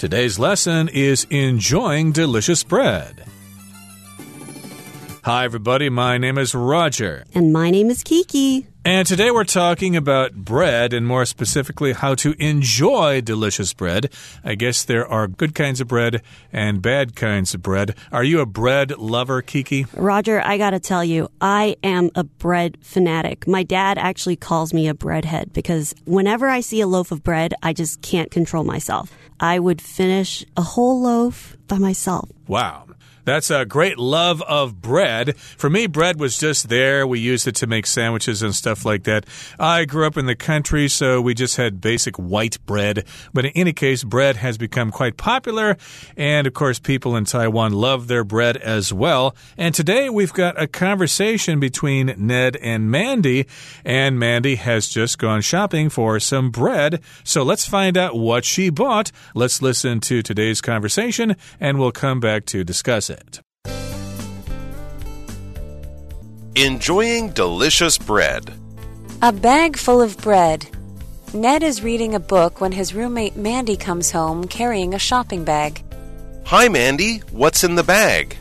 Today's lesson is enjoying delicious bread. Hi, everybody. My name is Roger. And my name is Kiki. And today we're talking about bread and more specifically how to enjoy delicious bread. I guess there are good kinds of bread and bad kinds of bread. Are you a bread lover, Kiki? Roger, I gotta tell you, I am a bread fanatic. My dad actually calls me a breadhead because whenever I see a loaf of bread, I just can't control myself. I would finish a whole loaf by myself. Wow. That's a great love of bread. For me, bread was just there. We used it to make sandwiches and stuff like that. I grew up in the country, so we just had basic white bread. But in any case, bread has become quite popular. And of course, people in Taiwan love their bread as well. And today we've got a conversation between Ned and Mandy. And Mandy has just gone shopping for some bread. So let's find out what she bought. Let's listen to today's conversation and we'll come back to discuss it. Enjoying delicious bread. A bag full of bread. Ned is reading a book when his roommate Mandy comes home carrying a shopping bag. Hi, Mandy. What's in the bag?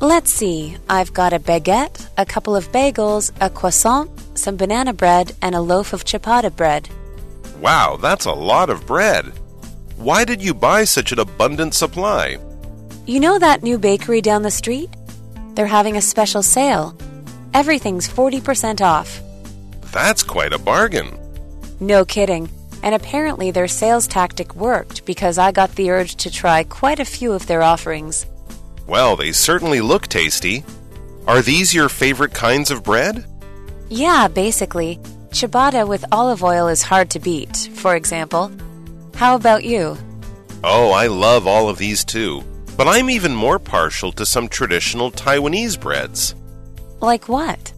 Let's see. I've got a baguette, a couple of bagels, a croissant, some banana bread, and a loaf of ciabatta bread. Wow, that's a lot of bread. Why did you buy such an abundant supply? You know that new bakery down the street? They're having a special sale. Everything's 40% off. That's quite a bargain. No kidding. And apparently their sales tactic worked because I got the urge to try quite a few of their offerings. Well, they certainly look tasty. Are these your favorite kinds of bread? Yeah, basically. Ciabatta with olive oil is hard to beat, for example. How about you? Oh, I love all of these too. But I'm even more partial to some traditional Taiwanese breads. Like what?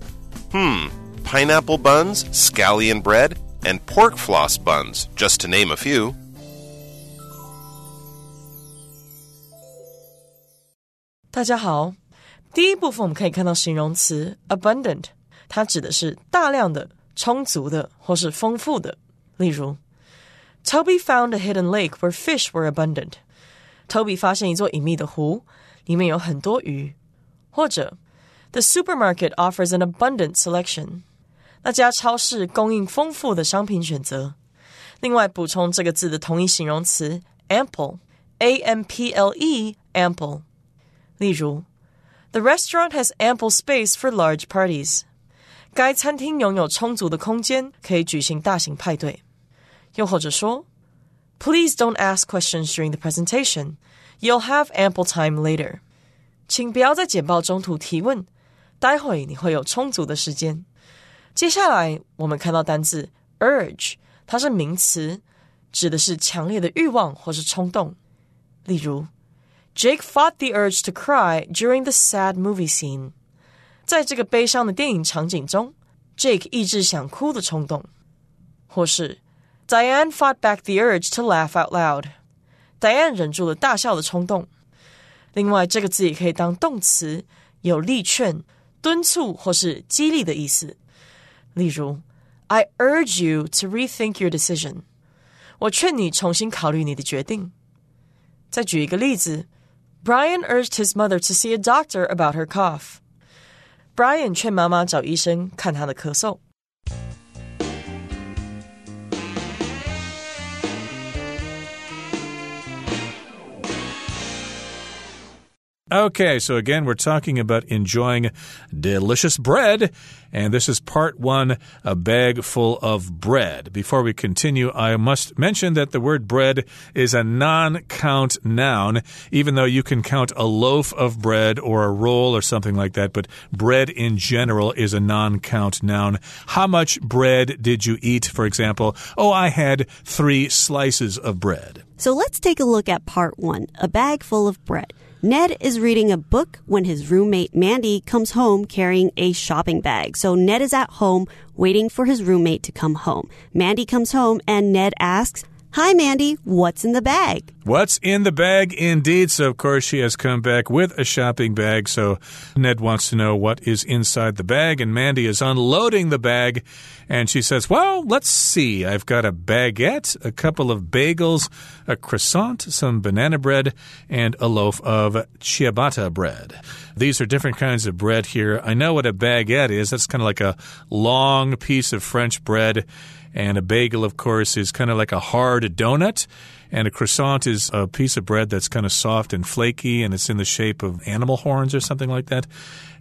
Hmm, pineapple buns, scallion bread, and pork floss buns, just to name a few. 大家好，第一部分我们可以看到形容词 abundant，它指的是大量的、充足的或是丰富的。例如，Toby found a hidden lake where fish were abundant。 Toby 发现一座隐秘的湖，里面有很多鱼。或者，The supermarket offers an abundant selection。那家超市供应丰富的商品选择。另外，补充这个字的同义形容词 ample，a m p l e，ample。例如，The restaurant has ample space for large parties。该餐厅拥有充足的空间，可以举行大型派对。又或者说 ，Please don't ask questions during the presentation. You'll have ample time later. 请不要在简报中途提问，待会你会有充足的时间。接下来我们看到单字 urge，它是名词，指的是强烈的欲望或是冲动。例如。Jake fought the urge to cry during the sad movie scene。在这个悲伤的电影场景中，Jake 抑制想哭的冲动。或是 Diane fought back the urge to laugh out loud。Diane 忍住了大笑的冲动。另外，这个字也可以当动词，有力劝、敦促或是激励的意思。例如，I urge you to rethink your decision。我劝你重新考虑你的决定。再举一个例子。Brian urged his mother to see a doctor about her cough. Brian 劝妈妈找医生看她的咳嗽。 Okay, so again, we're talking about enjoying delicious bread. And this is part one a bag full of bread. Before we continue, I must mention that the word bread is a non count noun, even though you can count a loaf of bread or a roll or something like that. But bread in general is a non count noun. How much bread did you eat, for example? Oh, I had three slices of bread. So let's take a look at part one a bag full of bread. Ned is reading a book when his roommate Mandy comes home carrying a shopping bag. So Ned is at home waiting for his roommate to come home. Mandy comes home and Ned asks, Hi, Mandy. What's in the bag? What's in the bag indeed? So, of course, she has come back with a shopping bag. So, Ned wants to know what is inside the bag, and Mandy is unloading the bag. And she says, Well, let's see. I've got a baguette, a couple of bagels, a croissant, some banana bread, and a loaf of ciabatta bread. These are different kinds of bread here. I know what a baguette is. That's kind of like a long piece of French bread. And a bagel, of course, is kind of like a hard donut. And a croissant is a piece of bread that's kind of soft and flaky, and it's in the shape of animal horns or something like that.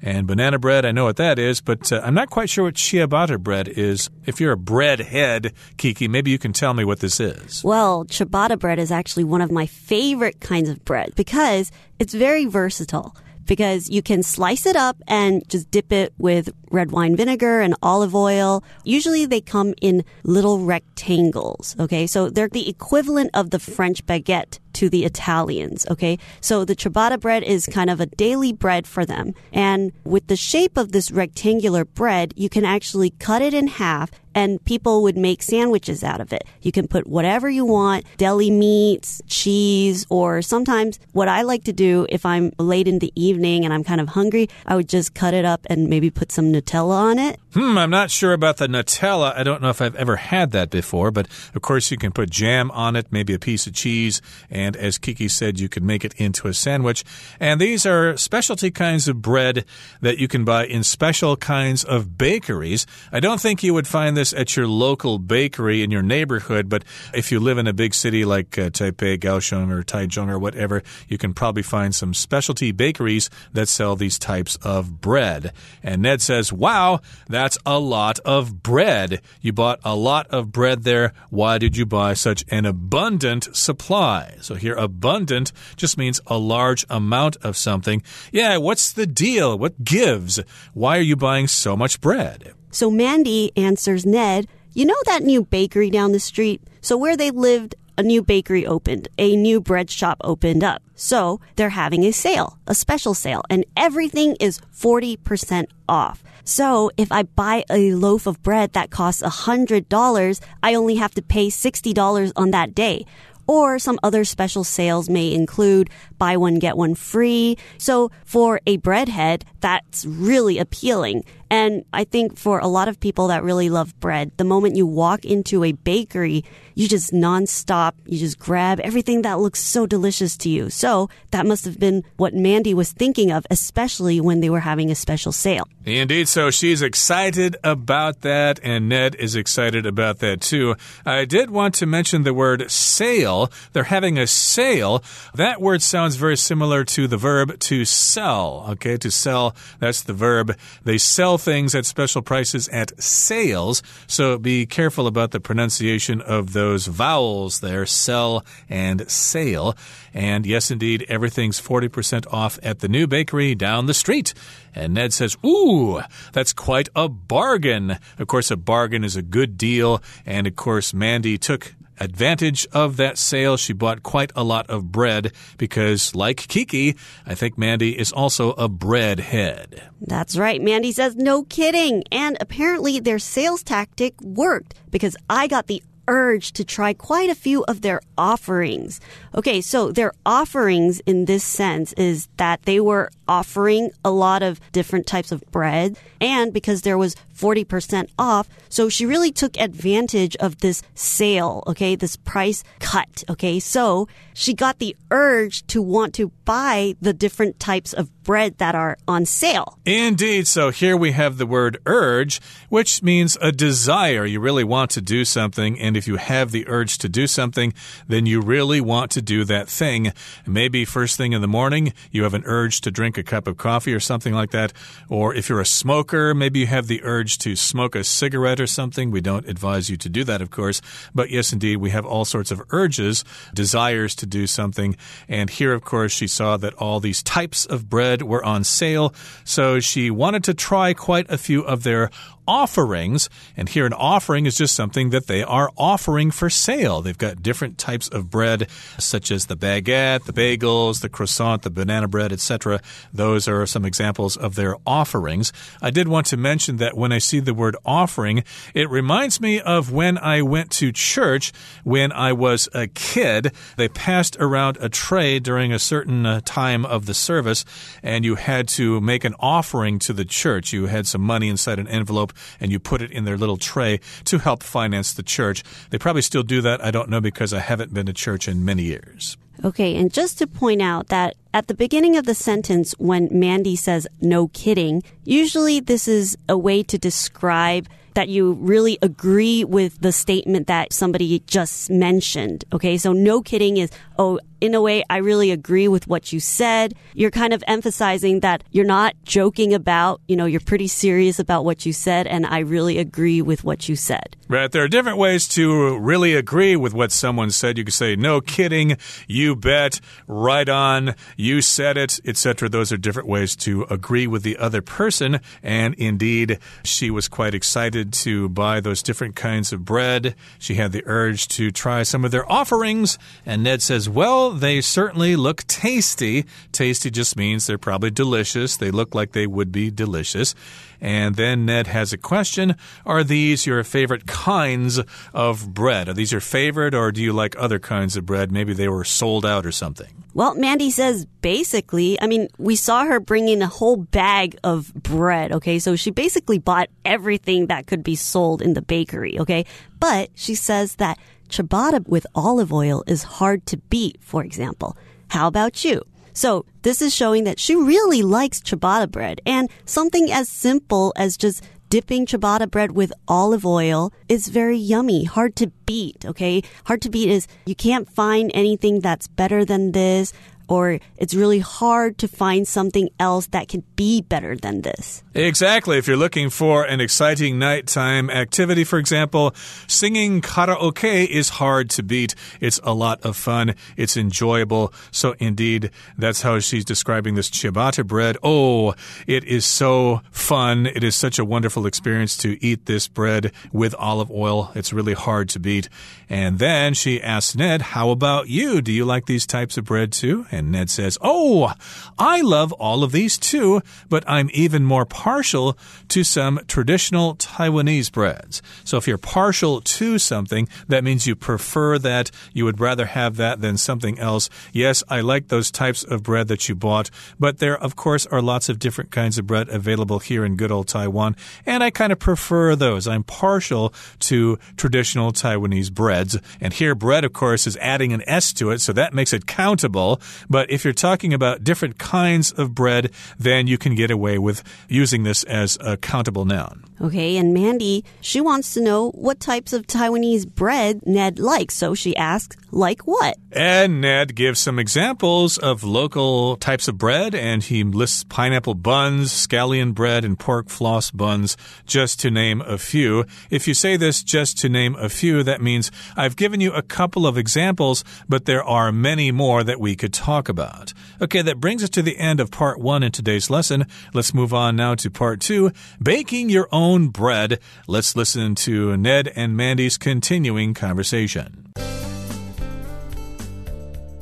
And banana bread, I know what that is, but uh, I'm not quite sure what ciabatta bread is. If you're a bread head, Kiki, maybe you can tell me what this is. Well, ciabatta bread is actually one of my favorite kinds of bread because it's very versatile because you can slice it up and just dip it with red wine vinegar and olive oil. Usually they come in little rectangles. Okay. So they're the equivalent of the French baguette to the Italians. Okay. So the ciabatta bread is kind of a daily bread for them. And with the shape of this rectangular bread, you can actually cut it in half and people would make sandwiches out of it. You can put whatever you want, deli meats, cheese, or sometimes what I like to do if I'm late in the evening and I'm kind of hungry, I would just cut it up and maybe put some Nutella on it. Hmm, I'm not sure about the Nutella. I don't know if I've ever had that before, but of course you can put jam on it, maybe a piece of cheese, and as Kiki said, you can make it into a sandwich. And these are specialty kinds of bread that you can buy in special kinds of bakeries. I don't think you would find this at your local bakery in your neighborhood, but if you live in a big city like uh, Taipei, Kaohsiung, or Taichung, or whatever, you can probably find some specialty bakeries that sell these types of bread. And Ned says, Wow, that's a lot of bread. You bought a lot of bread there. Why did you buy such an abundant supply? So here, abundant just means a large amount of something. Yeah, what's the deal? What gives? Why are you buying so much bread? So Mandy answers Ned, You know that new bakery down the street? So where they lived, a new bakery opened, a new bread shop opened up. So they're having a sale, a special sale, and everything is 40% off. So if I buy a loaf of bread that costs $100, I only have to pay $60 on that day. Or some other special sales may include buy one, get one free. So for a breadhead, that's really appealing. And I think for a lot of people that really love bread, the moment you walk into a bakery, you just nonstop, you just grab everything that looks so delicious to you. So that must have been what Mandy was thinking of, especially when they were having a special sale. Indeed, so she's excited about that, and Ned is excited about that too. I did want to mention the word sale. They're having a sale. That word sounds very similar to the verb to sell. Okay, to sell, that's the verb. They sell things at special prices at sales, so be careful about the pronunciation of those vowels there sell and sale. And yes, indeed, everything's 40% off at the new bakery down the street. And Ned says, Ooh, that's quite a bargain. Of course, a bargain is a good deal. And of course, Mandy took advantage of that sale. She bought quite a lot of bread because, like Kiki, I think Mandy is also a bread head. That's right. Mandy says, no kidding. And apparently their sales tactic worked because I got the urge to try quite a few of their offerings. Okay, so their offerings in this sense is that they were offering a lot of different types of bread and because there was 40% off, so she really took advantage of this sale, okay, this price cut, okay? So she got the urge to want to buy the different types of bread that are on sale. Indeed. So here we have the word urge, which means a desire. You really want to do something. And if you have the urge to do something, then you really want to do that thing. Maybe first thing in the morning, you have an urge to drink a cup of coffee or something like that. Or if you're a smoker, maybe you have the urge to smoke a cigarette or something. We don't advise you to do that, of course. But yes, indeed, we have all sorts of urges, desires to do something. And here, of course, she saw that all these types of bread were on sale. So she wanted to try quite a few of their offerings. And here, an offering is just something that they are offering for sale. They've got different types of bread, such as the baguette, the bagels, the croissant, the banana bread, etc. Those are some examples of their offerings. I did want to mention that when I see the word offering, it reminds me of when I went to church when I was a kid. They passed around a tray during a certain uh, time of the service, and you had to make an offering to the church. You had some money inside an envelope, and you put it in their little tray to help finance the church. They probably still do that. I don't know because I haven't been to church in many years. Okay, and just to point out that at the beginning of the sentence, when Mandy says no kidding, usually this is a way to describe that you really agree with the statement that somebody just mentioned. Okay, so no kidding is, oh, in a way, I really agree with what you said. You're kind of emphasizing that you're not joking about, you know, you're pretty serious about what you said, and I really agree with what you said. Right. There are different ways to really agree with what someone said. You could say, no kidding, you bet, right on, you said it, etc. Those are different ways to agree with the other person. And indeed, she was quite excited to buy those different kinds of bread. She had the urge to try some of their offerings. And Ned says, well, they certainly look tasty. Tasty just means they're probably delicious. They look like they would be delicious. And then Ned has a question Are these your favorite kinds of bread? Are these your favorite, or do you like other kinds of bread? Maybe they were sold out or something. Well, Mandy says basically, I mean, we saw her bring in a whole bag of bread, okay? So she basically bought everything that could be sold in the bakery, okay? But she says that ciabatta with olive oil is hard to beat, for example. How about you? So this is showing that she really likes ciabatta bread and something as simple as just dipping ciabatta bread with olive oil is very yummy, hard to beat, okay? Hard to beat is you can't find anything that's better than this or it's really hard to find something else that can be better than this. Exactly. If you're looking for an exciting nighttime activity, for example, singing karaoke is hard to beat. It's a lot of fun. It's enjoyable. So, indeed, that's how she's describing this ciabatta bread. Oh, it is so fun. It is such a wonderful experience to eat this bread with olive oil. It's really hard to beat. And then she asks Ned, How about you? Do you like these types of bread too? And and Ned says, Oh, I love all of these too, but I'm even more partial to some traditional Taiwanese breads. So if you're partial to something, that means you prefer that, you would rather have that than something else. Yes, I like those types of bread that you bought, but there, of course, are lots of different kinds of bread available here in good old Taiwan, and I kind of prefer those. I'm partial to traditional Taiwanese breads. And here, bread, of course, is adding an S to it, so that makes it countable. But if you're talking about different kinds of bread, then you can get away with using this as a countable noun. Okay, and Mandy, she wants to know what types of Taiwanese bread Ned likes. So she asks, like what? And Ned gives some examples of local types of bread, and he lists pineapple buns, scallion bread, and pork floss buns, just to name a few. If you say this just to name a few, that means I've given you a couple of examples, but there are many more that we could talk about. Okay, that brings us to the end of part one in today's lesson. Let's move on now to part two baking your own bread. Let's listen to Ned and Mandy's continuing conversation.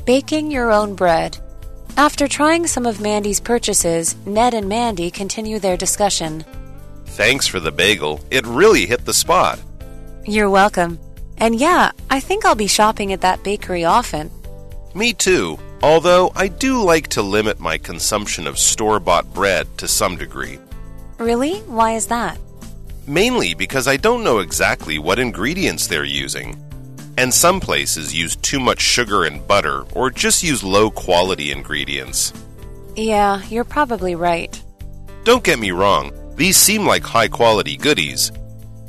Baking your own bread. After trying some of Mandy's purchases, Ned and Mandy continue their discussion. Thanks for the bagel. It really hit the spot. You're welcome. And yeah, I think I'll be shopping at that bakery often. Me too, although I do like to limit my consumption of store bought bread to some degree. Really? Why is that? Mainly because I don't know exactly what ingredients they're using. And some places use too much sugar and butter or just use low quality ingredients. Yeah, you're probably right. Don't get me wrong, these seem like high quality goodies,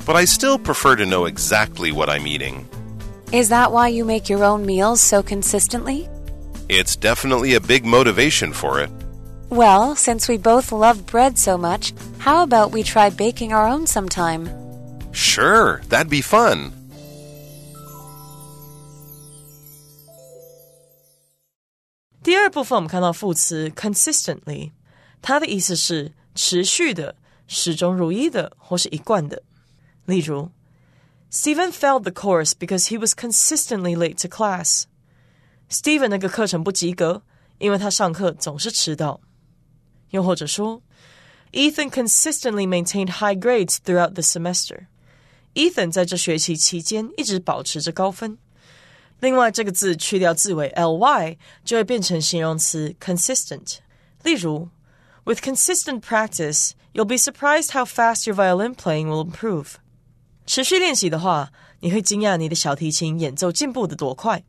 but I still prefer to know exactly what I'm eating. Is that why you make your own meals so consistently? It's definitely a big motivation for it. Well, since we both love bread so much, how about we try baking our own sometime? Sure, that'd be fun. 第二部分我们看到副词 consistently，它的意思是持续的、 始终如一的或是一贯的。例如，Stephen failed the course because he was consistently late to class. Stephen 那个课程不及格，因为他上课总是迟到。 又或者说，Ethan consistently maintained high grades throughout the semester. Ethan 在这学期期间一直保持着高分。另外，这个字去掉字尾 ly，就会变成形容词 consistent。例如，With consistent practice, you'll be surprised how fast your violin playing will improve. 持续练习的话，你会惊讶你的小提琴演奏进步的多快。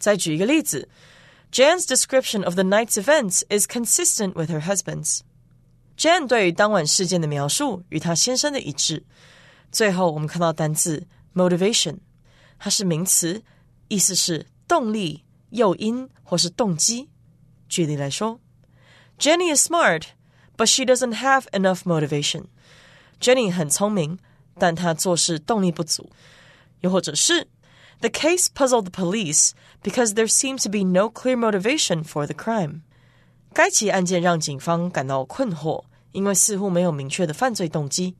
再举一个例子 ，Jan's description of the night's events is consistent with her husband's. Jan 对于当晚事件的描述与她先生的一致。最后，我们看到单字 motivation，它是名词，意思是动力、诱因或是动机。举例来说，Jenny is smart, but she doesn't have enough motivation. Jenny 很聪明，但她做事动力不足。又或者是 ，The case puzzled the police because there seemed to be no clear motivation for the crime. 该起案件让警方感到困惑，因为似乎没有明确的犯罪动机。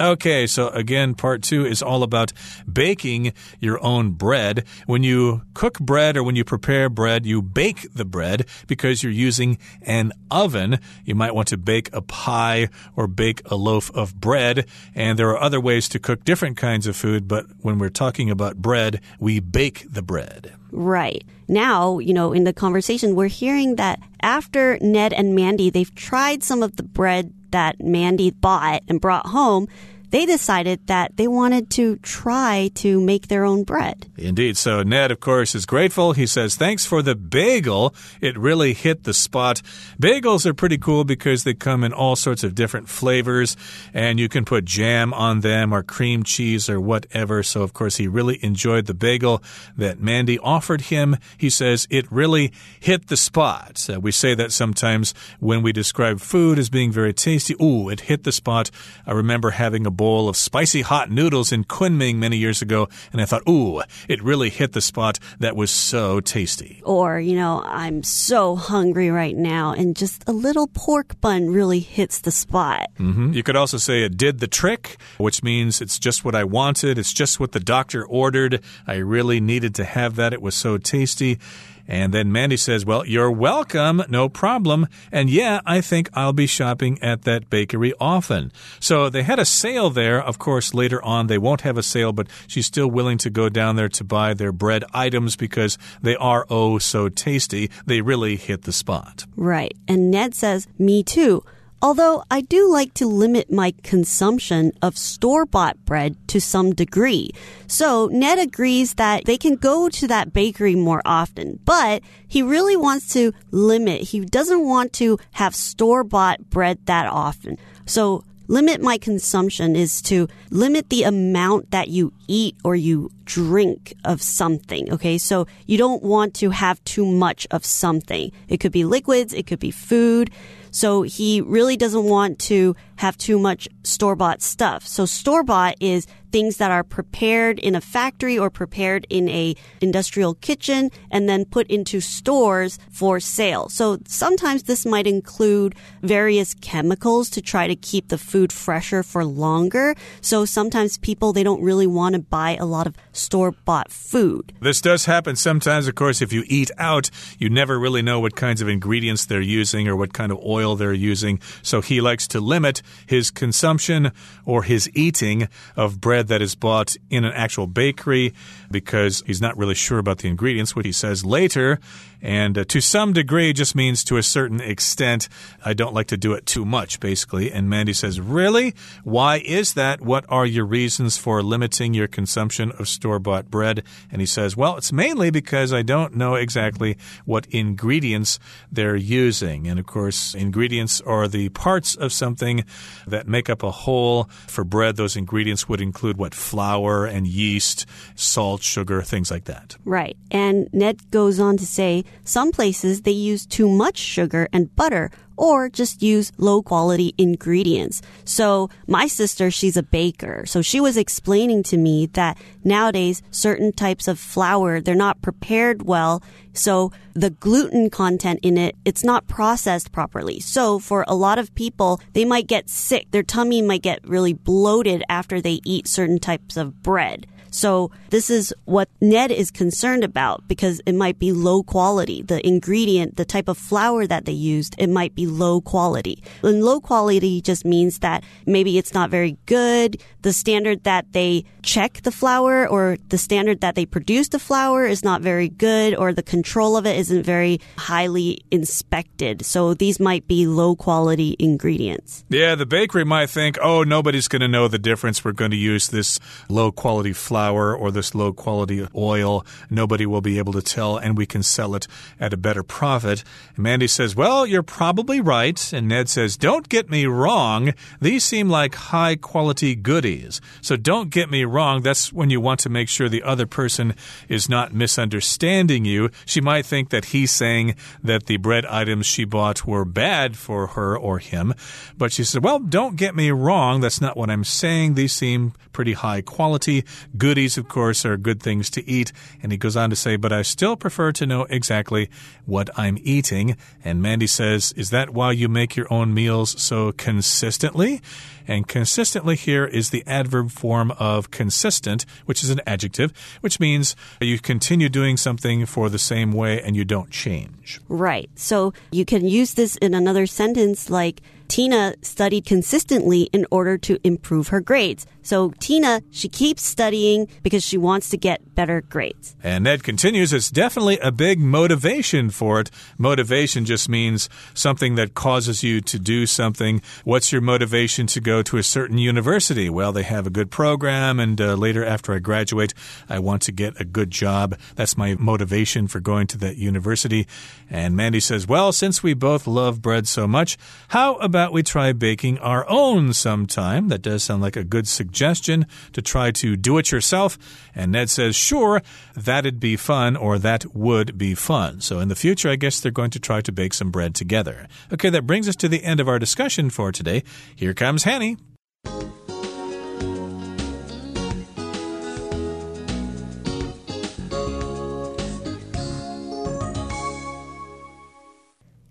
Okay, so again, part two is all about baking your own bread. When you cook bread or when you prepare bread, you bake the bread because you're using an oven. You might want to bake a pie or bake a loaf of bread. And there are other ways to cook different kinds of food, but when we're talking about bread, we bake the bread. Right. Now, you know, in the conversation, we're hearing that after Ned and Mandy, they've tried some of the bread that Mandy bought and brought home they decided that they wanted to try to make their own bread. Indeed. So Ned, of course, is grateful. He says, Thanks for the bagel. It really hit the spot. Bagels are pretty cool because they come in all sorts of different flavors, and you can put jam on them or cream cheese or whatever. So, of course, he really enjoyed the bagel that Mandy offered him. He says, It really hit the spot. Uh, we say that sometimes when we describe food as being very tasty. Ooh, it hit the spot. I remember having a bowl of spicy hot noodles in Kunming many years ago, and I thought, ooh, it really hit the spot. That was so tasty. Or, you know, I'm so hungry right now, and just a little pork bun really hits the spot. Mm -hmm. You could also say it did the trick, which means it's just what I wanted, it's just what the doctor ordered. I really needed to have that. It was so tasty. And then Mandy says, Well, you're welcome, no problem. And yeah, I think I'll be shopping at that bakery often. So they had a sale there. Of course, later on, they won't have a sale, but she's still willing to go down there to buy their bread items because they are oh so tasty. They really hit the spot. Right. And Ned says, Me too. Although I do like to limit my consumption of store bought bread to some degree. So Ned agrees that they can go to that bakery more often, but he really wants to limit. He doesn't want to have store bought bread that often. So limit my consumption is to limit the amount that you eat or you drink of something. Okay. So you don't want to have too much of something. It could be liquids. It could be food. So he really doesn't want to have too much store bought stuff. So store bought is things that are prepared in a factory or prepared in a industrial kitchen and then put into stores for sale. So sometimes this might include various chemicals to try to keep the food fresher for longer. So sometimes people they don't really want to buy a lot of store bought food. This does happen sometimes of course if you eat out you never really know what kinds of ingredients they're using or what kind of oil they're using. So he likes to limit his consumption or his eating of bread that is bought in an actual bakery because he's not really sure about the ingredients, what he says later. And uh, to some degree just means to a certain extent. I don't like to do it too much, basically. And Mandy says, Really? Why is that? What are your reasons for limiting your consumption of store bought bread? And he says, Well, it's mainly because I don't know exactly what ingredients they're using. And of course, ingredients are the parts of something that make up a whole. For bread, those ingredients would include what? Flour and yeast, salt, sugar, things like that. Right. And Ned goes on to say some places they use too much sugar and butter or just use low quality ingredients. So my sister, she's a baker. So she was explaining to me that nowadays certain types of flour, they're not prepared well. So the gluten content in it, it's not processed properly. So for a lot of people, they might get sick. Their tummy might get really bloated after they eat certain types of bread. So this is what Ned is concerned about because it might be low quality. The ingredient, the type of flour that they used, it might be low quality. And low quality just means that maybe it's not very good. The standard that they check the flour or the standard that they produce the flour is not very good or the control of it isn't very highly inspected. So these might be low quality ingredients. Yeah, the bakery might think, oh, nobody's going to know the difference. We're going to use this low quality flour or this low quality oil. Nobody will be able to tell, and we can sell it at a better profit. And Mandy says, well, you're probably right. And Ned says, don't get me wrong. These seem like high quality goodies. So don't get me wrong. That's when you want to make sure the other person is not misunderstanding you. She might think that he's saying that the bread items she bought were bad for her or him. But she said, well, don't get me wrong. That's not what I'm saying. These seem pretty high quality. Goodies, of course, are good things to eat. And he goes on to say, but I still prefer to know exactly what I'm eating. And Mandy says, is that why you make your own meals so consistently? And consistently here is the adverb form of consistent, which is an adjective, which means you continue doing something for the same way and you don't change. Right. So you can use this in another sentence like, Tina studied consistently in order to improve her grades. So Tina, she keeps studying because she wants to get better grades. And Ned continues, it's definitely a big motivation for it. Motivation just means something that causes you to do something. What's your motivation to go to a certain university? Well, they have a good program, and uh, later after I graduate, I want to get a good job. That's my motivation for going to that university. And Mandy says, well, since we both love bread so much, how about about we try baking our own sometime? That does sound like a good suggestion to try to do it yourself. And Ned says, sure, that'd be fun, or that would be fun. So in the future, I guess they're going to try to bake some bread together. Okay, that brings us to the end of our discussion for today. Here comes Hanny.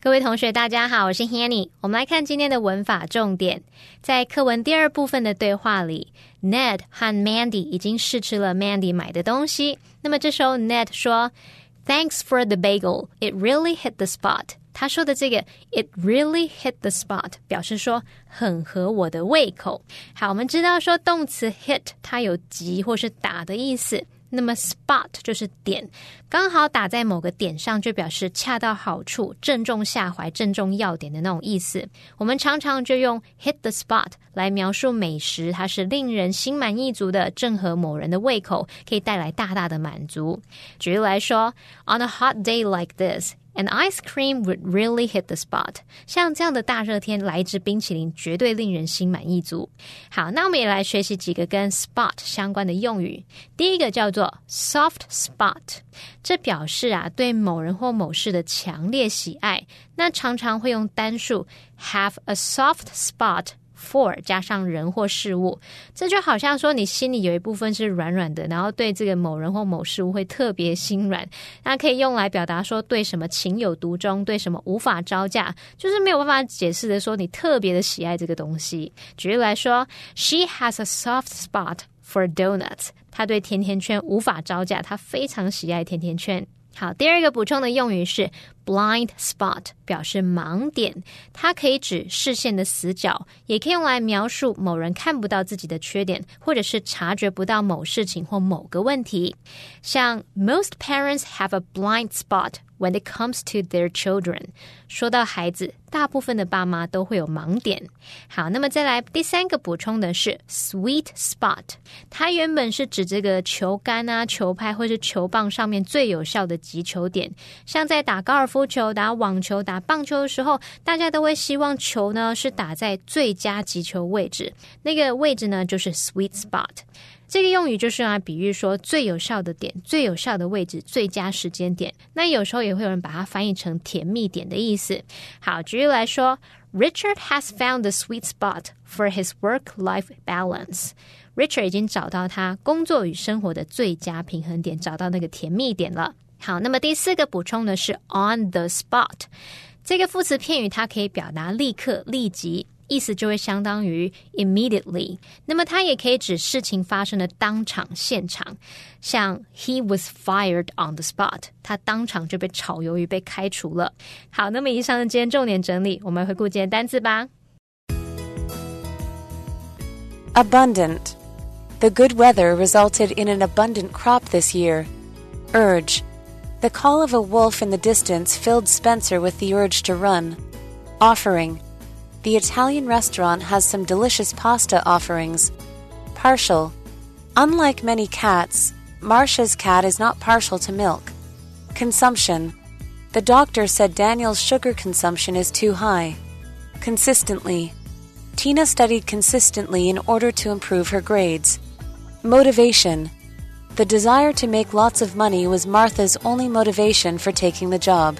各位同学，大家好，我是 Hanny。我们来看今天的文法重点。在课文第二部分的对话里，Ned 和 Mandy 已经试吃了 Mandy 买的东西。那么这时候 Ned 说：“Thanks for the bagel. It really hit the spot.” 他说的这个 “it really hit the spot” 表示说很合我的胃口。好，我们知道说动词 hit 它有击或是打的意思。那么 spot 就是点，刚好打在某个点上，就表示恰到好处、正中下怀、正中要点的那种意思。我们常常就用 hit the spot 来描述美食，它是令人心满意足的，正合某人的胃口，可以带来大大的满足。举例来说，On a hot day like this。And ice cream would really hit the spot。像这样的大热天，来一支冰淇淋绝对令人心满意足。好，那我们也来学习几个跟 spot 相关的用语。第一个叫做 soft spot，这表示啊对某人或某事的强烈喜爱。那常常会用单数 have a soft spot。For 加上人或事物，这就好像说你心里有一部分是软软的，然后对这个某人或某事物会特别心软。那可以用来表达说对什么情有独钟，对什么无法招架，就是没有办法解释的说你特别的喜爱这个东西。举例来说，She has a soft spot for donuts。她对甜甜圈无法招架，她非常喜爱甜甜圈。好，第二个补充的用语是 blind spot，表示盲点，它可以指视线的死角，也可以用来描述某人看不到自己的缺点，或者是察觉不到某事情或某个问题。像 most parents have a blind spot。When it comes to their children，说到孩子，大部分的爸妈都会有盲点。好，那么再来第三个补充的是 sweet spot，它原本是指这个球杆啊、球拍或是球棒上面最有效的击球点。像在打高尔夫球、打网球、打棒球的时候，大家都会希望球呢是打在最佳击球位置，那个位置呢就是 sweet spot。这个用语就是用来比喻说最有效的点、最有效的位置、最佳时间点。那有时候也会有人把它翻译成甜蜜点的意思。好，举例来说，Richard has found the sweet spot for his work-life balance。Richard 已经找到他工作与生活的最佳平衡点，找到那个甜蜜点了。好，那么第四个补充的是 on the spot 这个副词片语，它可以表达立刻、立即。意思就会相当于 immediately。那么它也可以指事情发生的当场现场，像 he was fired on the spot，他当场就被炒鱿鱼被开除了。好，那么以上的今天重点整理，我们回顾今天单词吧。Abundant. The good weather resulted in an abundant crop this year. Urge. The call of a wolf in the distance filled Spencer with the urge to run. Offering. The Italian restaurant has some delicious pasta offerings. Partial. Unlike many cats, Marcia's cat is not partial to milk. Consumption. The doctor said Daniel's sugar consumption is too high. Consistently. Tina studied consistently in order to improve her grades. Motivation. The desire to make lots of money was Martha's only motivation for taking the job.